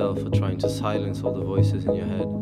yourself for trying to silence all the voices in your head.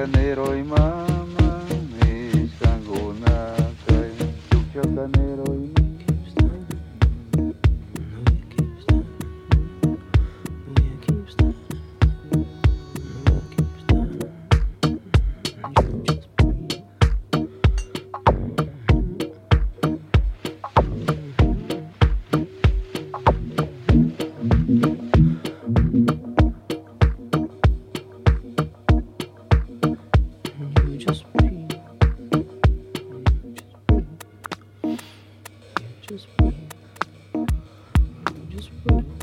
canero y más. just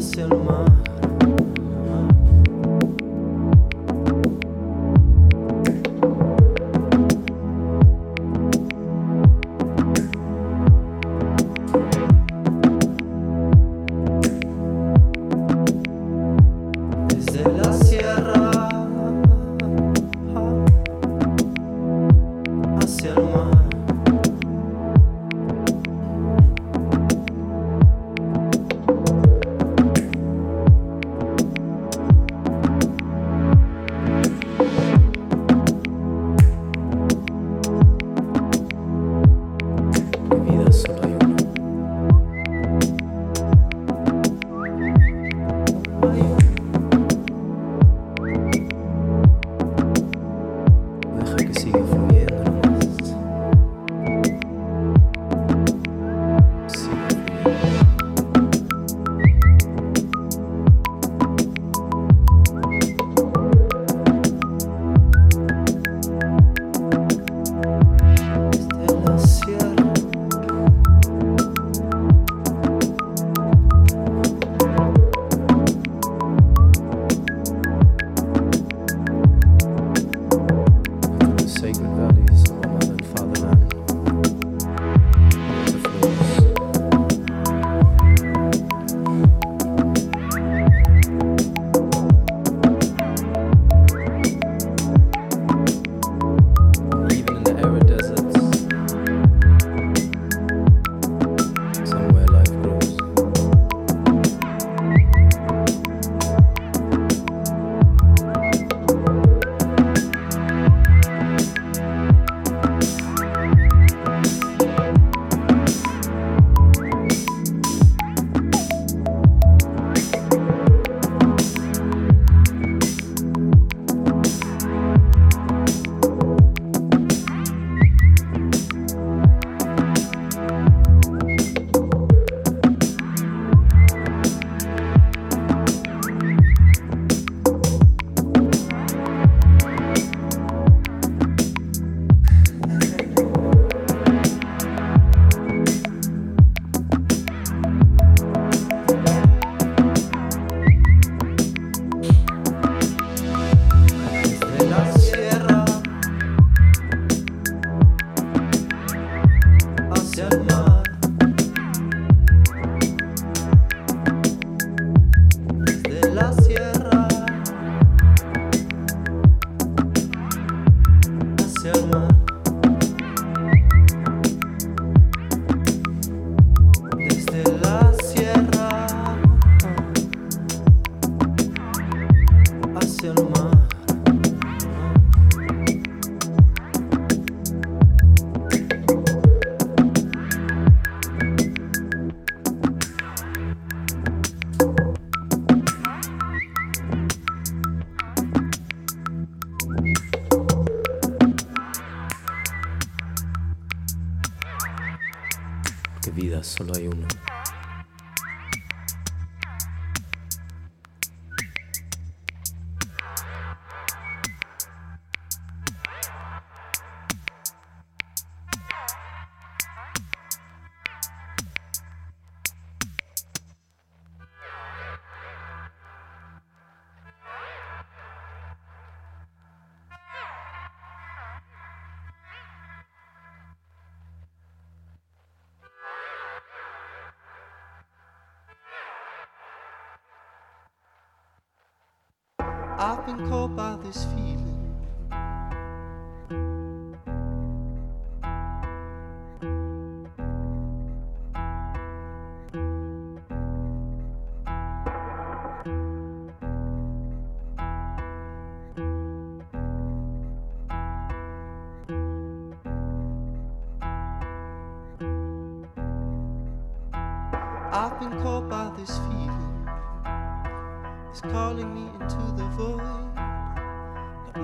ser humano. I've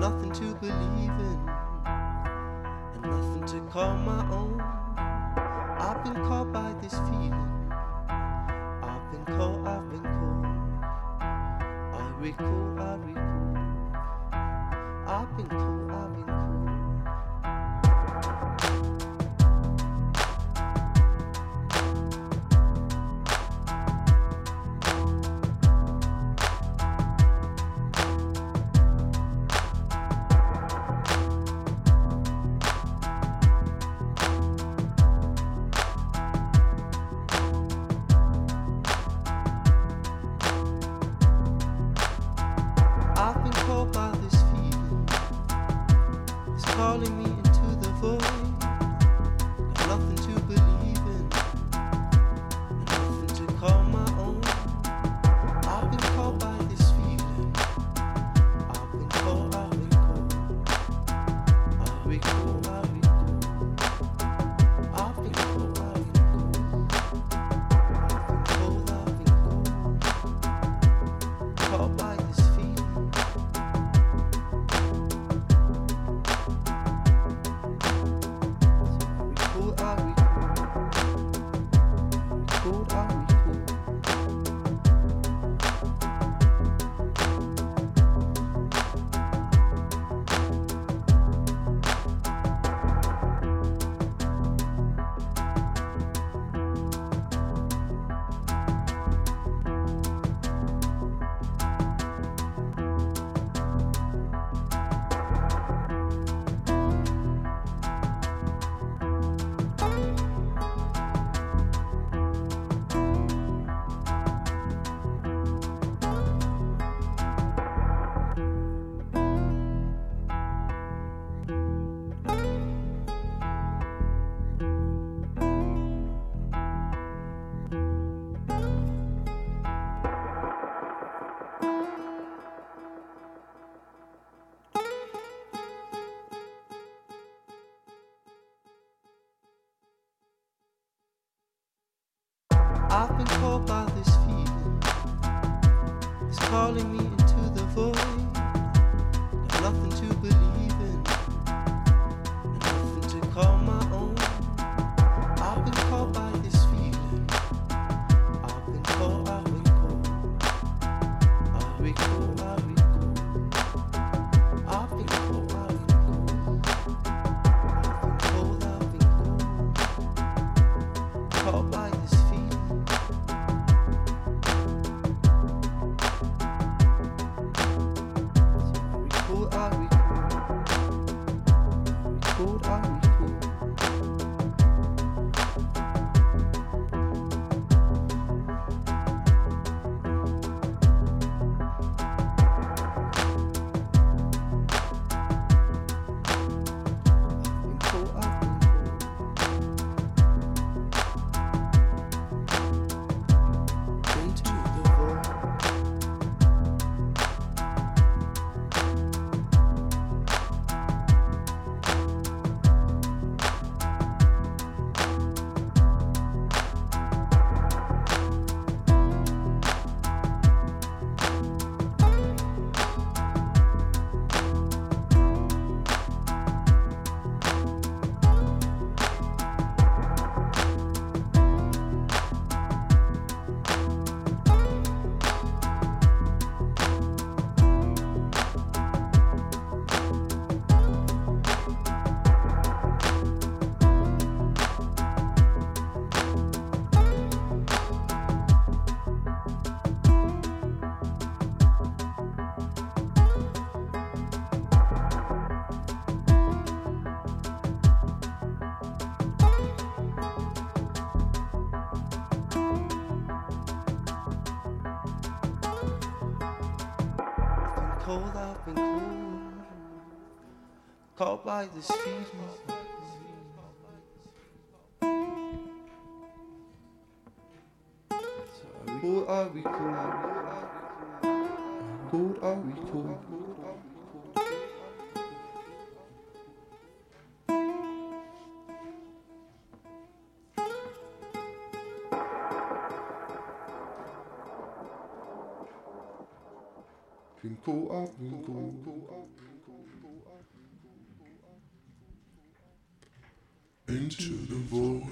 nothing to believe in, and nothing to call my own. I've been caught by this feeling. I've been caught, I've been caught. I recall, I recall. I've been caught, I've been caught. I've been called by this feeling. It's calling me into the void. I've nothing to believe. Caught by the streets, Who are we calling? Who are we calling? Into the void.